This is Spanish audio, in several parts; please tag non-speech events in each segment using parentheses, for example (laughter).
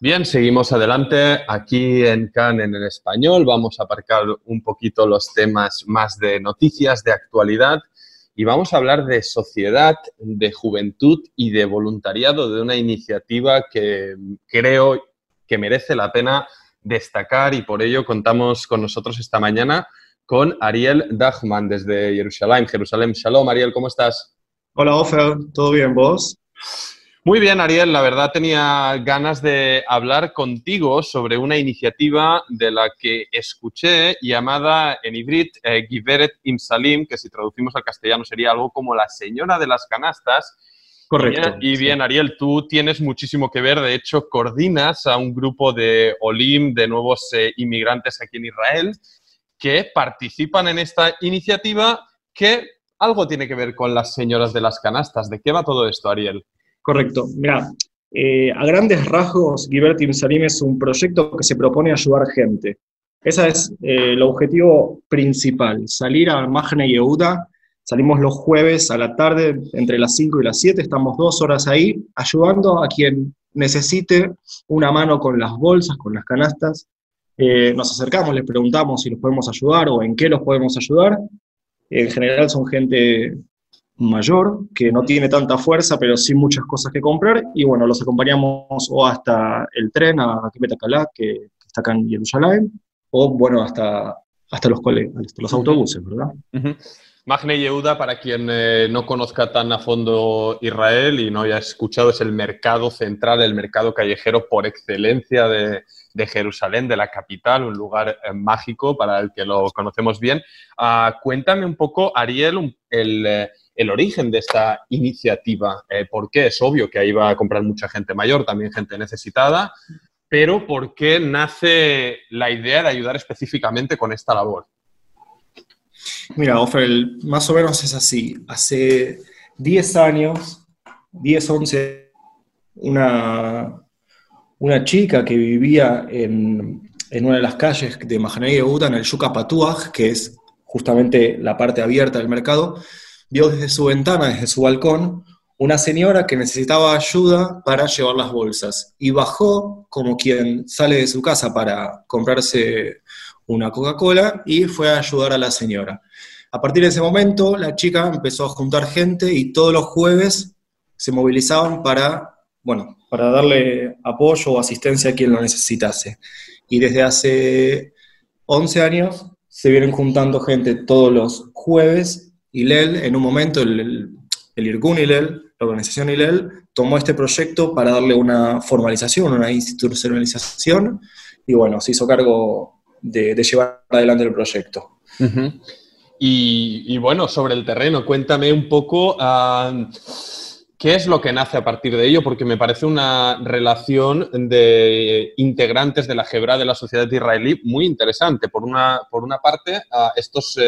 Bien, seguimos adelante. Aquí en CAN en el español vamos a aparcar un poquito los temas más de noticias, de actualidad y vamos a hablar de sociedad, de juventud y de voluntariado de una iniciativa que creo que merece la pena destacar y por ello contamos con nosotros esta mañana con Ariel Dachman desde Jerusalén. Jerusalén, Shalom. Ariel, ¿cómo estás? Hola, Ofer. ¿Todo bien, vos? Muy bien, Ariel. La verdad tenía ganas de hablar contigo sobre una iniciativa de la que escuché llamada en hibrid eh, Giveret Imsalim, que si traducimos al castellano sería algo como la señora de las canastas. Correcto. Y bien, Ariel, tú tienes muchísimo que ver. De hecho, coordinas a un grupo de Olim, de nuevos eh, inmigrantes aquí en Israel, que participan en esta iniciativa que algo tiene que ver con las señoras de las canastas. ¿De qué va todo esto, Ariel? Correcto. Mira, eh, a grandes rasgos, Gibertim Salim es un proyecto que se propone ayudar gente. Ese es eh, el objetivo principal, salir a Magna y Yehuda. Salimos los jueves a la tarde, entre las 5 y las 7, estamos dos horas ahí, ayudando a quien necesite una mano con las bolsas, con las canastas. Eh, nos acercamos, les preguntamos si los podemos ayudar o en qué los podemos ayudar. En general son gente mayor, que no tiene tanta fuerza, pero sí muchas cosas que comprar, y bueno, los acompañamos o hasta el tren a Calá, que está acá en Jerusalén, o bueno, hasta, hasta los, los autobuses, ¿verdad? Magne Yehuda, para quien eh, no conozca tan a fondo Israel y no haya escuchado, es el mercado central, el mercado callejero por excelencia de, Jerusalén, de la capital, un lugar eh, mágico para el que lo conocemos bien. Ah, cuéntame un poco, Ariel, el, eh, el origen de esta iniciativa. Eh, ¿Por qué? Es obvio que ahí va a comprar mucha gente mayor, también gente necesitada, pero ¿por qué nace la idea de ayudar específicamente con esta labor? Mira, Ofer, más o menos es así. Hace 10 años, 10, 11, una, una chica que vivía en, una de las calles de Mahanei Yehuda, en el Yucca Patuaj, que es justamente la parte abierta del mercado, vio desde su ventana, desde su balcón, una señora que necesitaba ayuda para llevar las bolsas y bajó como quien sale de su casa para comprarse una Coca-Cola y fue a ayudar a la señora. A partir de ese momento, la chica empezó a juntar gente y todos los jueves se movilizaban para, bueno, para darle apoyo o asistencia a quien lo necesitase. Y desde hace 11 años se vienen juntando gente todos los jueves ILEL, en un momento, el, el IRGUN ILEL, la organización ILEL, tomó este proyecto para darle una formalización, una institucionalización, y bueno, se hizo cargo de, llevar adelante el proyecto. y, bueno, sobre el terreno, cuéntame un poco qué es lo que nace a partir de ello, porque me parece una relación de integrantes de la Hebra de la sociedad israelí muy interesante. Por una, por una parte, estos...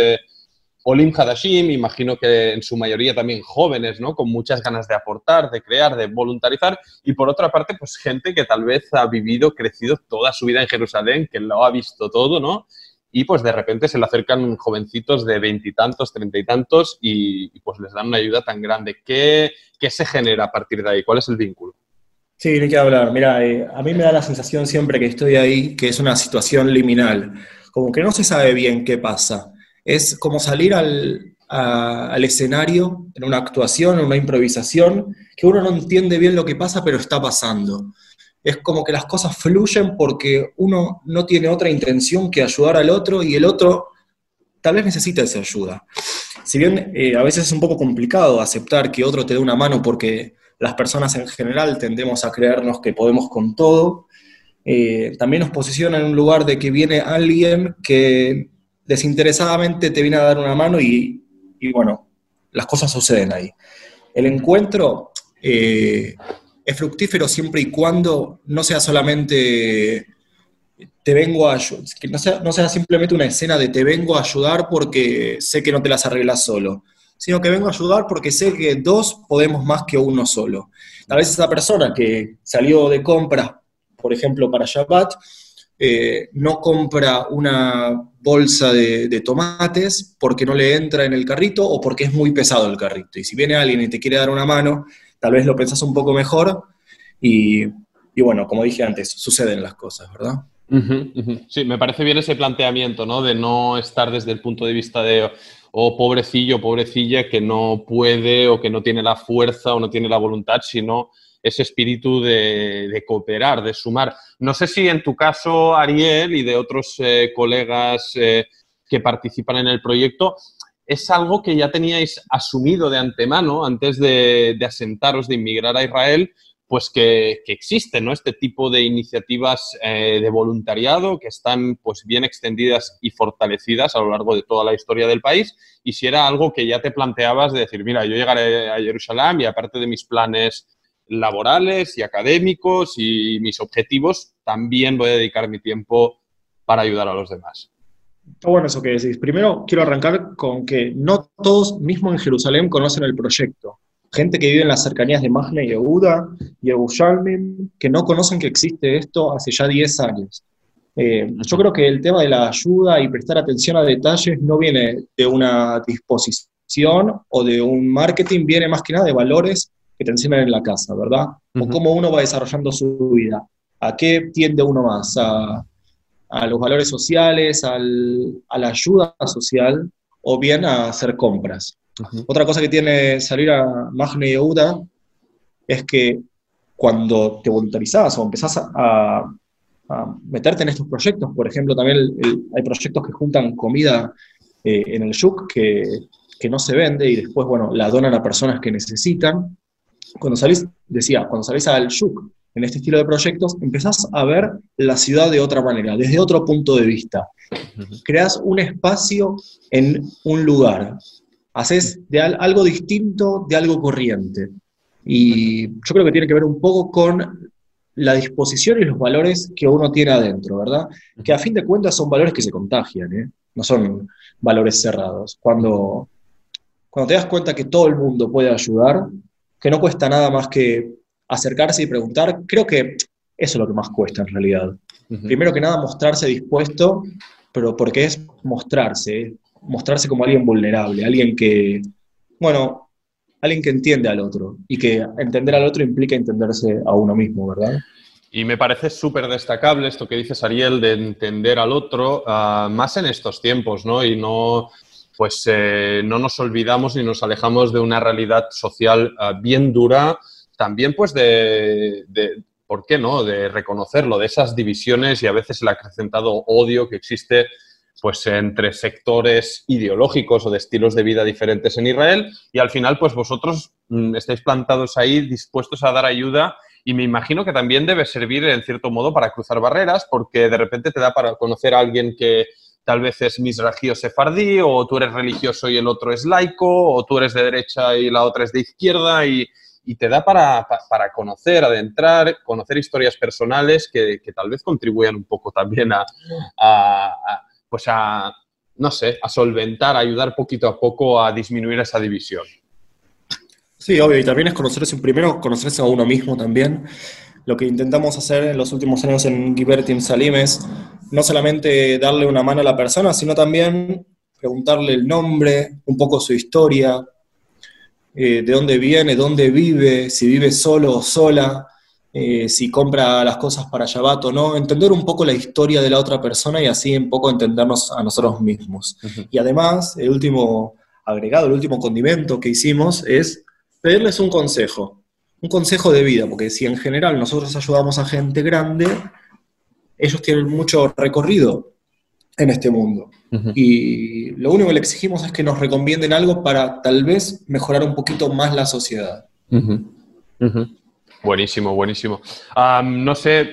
Olim Hadashim, imagino que en su mayoría también jóvenes, ¿no? Con muchas ganas de aportar, de crear, de voluntarizar. Y por otra parte, pues gente que tal vez ha vivido, crecido toda su vida en Jerusalén, que lo ha visto todo, ¿no? Y pues de repente se le acercan jovencitos de veintitantos, treinta y tantos y, pues les dan una ayuda tan grande. ¿Qué, ¿Qué, se genera a partir de ahí? ¿Cuál es el vínculo? Sí, hay que hablar. Mira, eh, a mí me da la sensación siempre que estoy ahí que es una situación liminal. Como que no se sabe bien qué pasa es como salir al, escenario en una actuación, en una improvisación, que uno no entiende bien lo que pasa, pero está pasando. Es como que las cosas fluyen porque uno no tiene otra intención que ayudar al otro y el otro tal vez necesita esa ayuda. Si bien eh, a veces es un poco complicado aceptar que otro te dé una mano porque las personas en general tendemos a creernos que podemos con todo, eh, también nos posiciona en un lugar de que viene alguien que desinteresadamente te viene a dar una mano y, bueno, las cosas suceden ahí. El encuentro eh, es fructífero siempre y cuando no sea solamente te vengo a ayudar, que no sea, no sea simplemente una escena de te vengo a ayudar porque sé que no te las arreglas solo, sino que vengo a ayudar porque sé que dos podemos más que uno solo. Tal vez esa persona que salió de compras, por ejemplo, para Shabbat, eh, no compra una bolsa de, tomates porque no le entra en el carrito o porque es muy pesado el carrito. Y si viene alguien y te quiere dar una mano, tal vez lo pensás un poco mejor y, bueno, como dije antes, suceden las cosas, ¿verdad? Sí, me parece bien ese planteamiento, ¿no? De no estar desde el punto de vista de, oh, pobrecillo, pobrecilla, que no puede o que no tiene la fuerza o no tiene la voluntad, sino ese espíritu de, cooperar, de sumar. No sé si en tu caso, Ariel, y de otros eh, colegas eh, que participan en el proyecto, es algo que ya teníais asumido de antemano antes de, asentaros, de inmigrar a Israel, pues que, existen ¿no? este tipo de iniciativas eh, de voluntariado que están pues bien extendidas y fortalecidas a lo largo de toda la historia del país y si era algo que ya te planteabas de decir, mira, yo llegaré a Jerusalén y aparte de mis planes laborales y académicos y mis objetivos, también voy a dedicar mi tiempo para ayudar a los demás. Bueno eso que decís. Primero quiero arrancar con que no todos, mismo en Jerusalén, conocen el proyecto. Gente que vive en las cercanías de Mahne y Yehuda y Yerushalmim, que no conocen que existe esto hace ya 10 años. Eh, yo creo que el tema de la ayuda y prestar atención a detalles no viene de una disposición o de un marketing, viene más que nada de valores que te enseñan en la casa, ¿verdad? O cómo uno va desarrollando su vida. ¿A qué tiende uno más? ¿A, los valores sociales, a la ayuda social o bien a hacer compras? Otra cosa que tiene salir a Magne y Yehuda es que cuando te voluntarizás o empezás a, meterte en estos proyectos, por ejemplo, también hay proyectos que juntan comida eh, en el Shuk que, que, no se vende y después, bueno, la donan a personas que necesitan cuando salís, decía, cuando salís al Shuk, en este estilo de proyectos, empezás a ver la ciudad de otra manera, desde otro punto de vista. Creas un espacio en un lugar. Haces de algo distinto de algo corriente. Y yo creo que tiene que ver un poco con la disposición y los valores que uno tiene adentro, ¿verdad? Que a fin de cuentas son valores que se contagian, ¿eh? no son valores cerrados. Cuando, cuando te das cuenta que todo el mundo puede ayudar, que no cuesta nada más que acercarse y preguntar. Creo que eso es lo que más cuesta en realidad. Primero que nada, mostrarse dispuesto, pero porque es mostrarse, mostrarse como alguien vulnerable, alguien que, bueno, alguien que entiende al otro y que entender al otro implica entenderse a uno mismo, ¿verdad? Y me parece súper destacable esto que dices, Ariel, de entender al otro, ah, más en estos tiempos, ¿no? Y no pues eh, no nos olvidamos ni nos alejamos de una realidad social eh, bien dura, también pues de, ¿por qué no?, de reconocerlo, de esas divisiones y a veces el acrecentado odio que existe pues entre sectores ideológicos o de estilos de vida diferentes en Israel y al final pues vosotros mm, estáis plantados ahí dispuestos a dar ayuda y me imagino que también debe servir en cierto modo para cruzar barreras porque de repente te da para conocer a alguien que tal vez es misragio sefardí, o tú eres religioso y el otro es laico, o tú eres de derecha y la otra es de izquierda, y, te da para, conocer, adentrar, conocer historias personales que, tal vez contribuyan un poco también a, pues a, no sé, a solventar, a ayudar poquito a poco a disminuir esa división. Sí, obvio, y también es conocerse, primero conocerse a uno mismo también. Lo que intentamos hacer en los últimos años en Gibertim Salim es no solamente darle una mano a la persona, sino también preguntarle el nombre, un poco su historia, eh, de dónde viene, dónde vive, si vive solo o sola, eh, si compra las cosas para Shabbat o no, entender un poco la historia de la otra persona y así un poco entendernos a nosotros mismos. Y además, el último agregado, el último condimento que hicimos es pedirles un consejo, un consejo de vida, porque si en general nosotros ayudamos a gente grande, ellos tienen mucho recorrido en este mundo. Y lo único que le exigimos es que nos recomienden algo para tal vez mejorar un poquito más la sociedad. Buenísimo, buenísimo. no sé,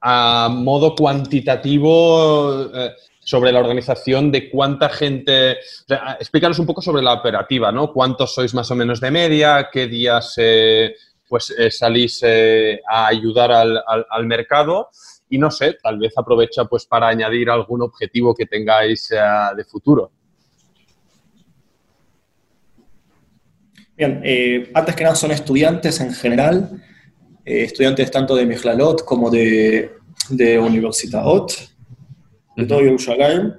a modo cuantitativo, eh, sobre la organización de cuánta gente. explícanos un poco sobre la operativa, ¿no? ¿Cuántos sois más o menos de media? ¿Qué días eh, pues, eh, salís a ayudar al, al mercado? Y no sé, tal vez aprovecha pues para añadir algún objetivo que tengáis eh, de futuro. Bien, eh, antes que nada son estudiantes en general, eh, estudiantes tanto de Mejlalot como de, de Universitat de todo Yerushalayim.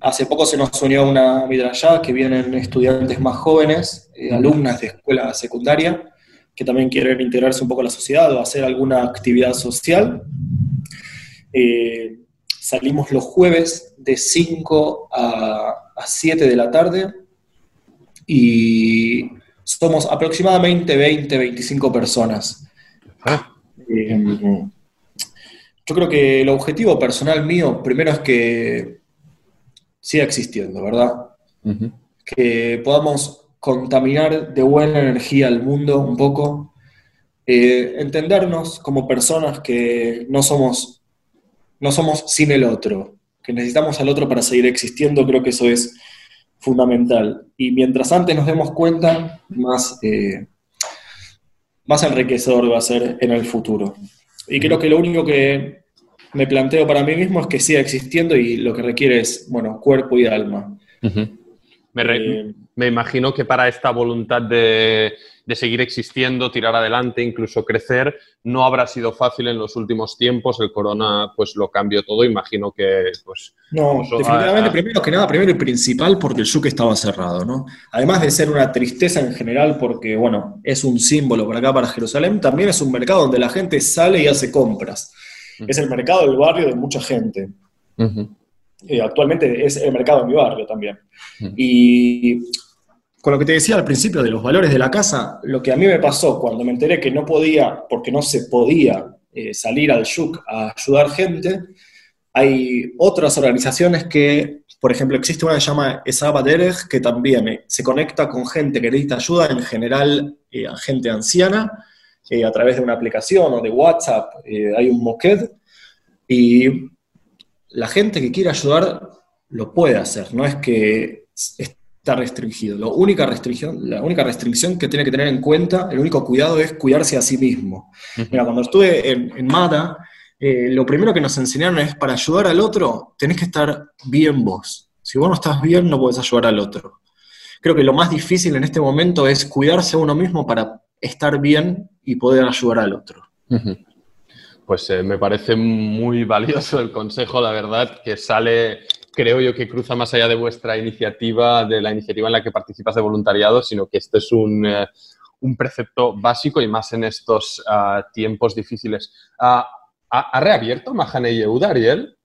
Hace poco se nos unió una midrashá que vienen estudiantes más jóvenes, alumnas de escuela secundaria, que también quieren integrarse un poco a la sociedad o hacer alguna actividad social. Eh, salimos los jueves de 5 a, 7 de la tarde y somos aproximadamente 20, 25 personas. Ah. Eh, yo creo que el objetivo personal mío, primero es que siga existiendo, ¿verdad? Que podamos contaminar de buena energía al mundo un poco, eh, entendernos como personas que no somos, no somos sin el otro, que necesitamos al otro para seguir existiendo, creo que eso es fundamental. Y mientras antes nos demos cuenta, más, eh, más enriquecedor va a ser en el futuro. Y creo que lo único que me planteo para mí mismo es que siga existiendo y lo que requiere es, bueno, cuerpo y alma. me, me, imagino que para esta voluntad de, de, seguir existiendo, tirar adelante, incluso crecer, no habrá sido fácil en los últimos tiempos. El corona pues lo cambió todo. Imagino que pues... No, definitivamente, primero que nada, primero y principal porque el Yuke estaba cerrado, ¿no? Además de ser una tristeza en general porque, bueno, es un símbolo para acá, para Jerusalén, también es un mercado donde la gente sale y hace compras es el mercado del barrio de mucha gente. Eh, actualmente es el mercado de mi barrio también. Y con lo que te decía al principio de los valores de la casa, lo que a mí me pasó cuando me enteré que no podía, porque no se podía eh, salir al Shuk a ayudar gente, hay otras organizaciones que, por ejemplo, existe una que se llama Esaba Derech, que también eh, se conecta con gente que necesita ayuda, en general a gente anciana, eh, a través de una aplicación o de WhatsApp, eh, hay un Moked, y la gente que quiere ayudar lo puede hacer, no es que está restringido. La única restricción, la única restricción que tiene que tener en cuenta, el único cuidado es cuidarse a sí mismo. Mira, cuando estuve en, en MADA, eh, lo primero que nos enseñaron es para ayudar al otro, tenés que estar bien vos. Si vos no estás bien, no podés ayudar al otro. Creo que lo más difícil en este momento es cuidarse a uno mismo para estar bien y poder ayudar al otro. Pues eh, me parece muy valioso el consejo, la verdad, que sale, creo yo, que cruza más allá de vuestra iniciativa, de la iniciativa en la que participas de voluntariado, sino que esto es un, eh, precepto básico y más en estos ah, tiempos difíciles. Ah, ¿Ha, reabierto Mahane Yehuda, Ariel?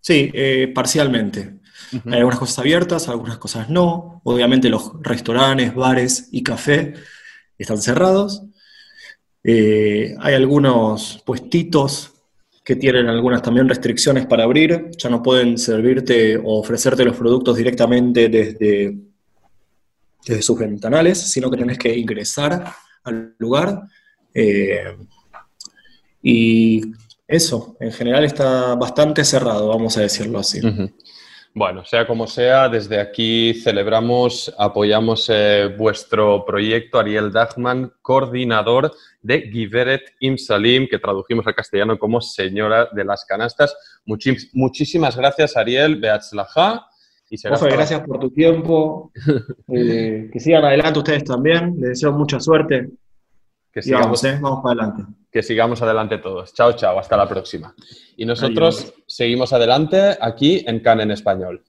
Sí, eh, parcialmente. Hay algunas cosas abiertas, algunas cosas no. Obviamente los restaurantes, bares y café están cerrados. Eh, hay algunos puestitos que tienen algunas también restricciones para abrir, ya no pueden servirte o ofrecerte los productos directamente desde, desde sus ventanales, sino que tenés que ingresar al lugar. Eh, y eso, en general está bastante cerrado, vamos a decirlo así. Bueno, sea como sea, desde aquí celebramos, apoyamos eh, vuestro proyecto, Ariel Dachman, coordinador de Giveret Imsalim, que tradujimos al castellano como Señora de las Canastas. muchísimas gracias, Ariel, Beatzlaja. Y gracias por tu tiempo. (laughs) Eh, que sigan adelante ustedes también. Les deseo mucha suerte. Que sigamos, ¿eh? vamos para adelante. Que sigamos adelante todos. Chao, chao. Hasta la próxima. Y nosotros seguimos adelante aquí en CAN en español.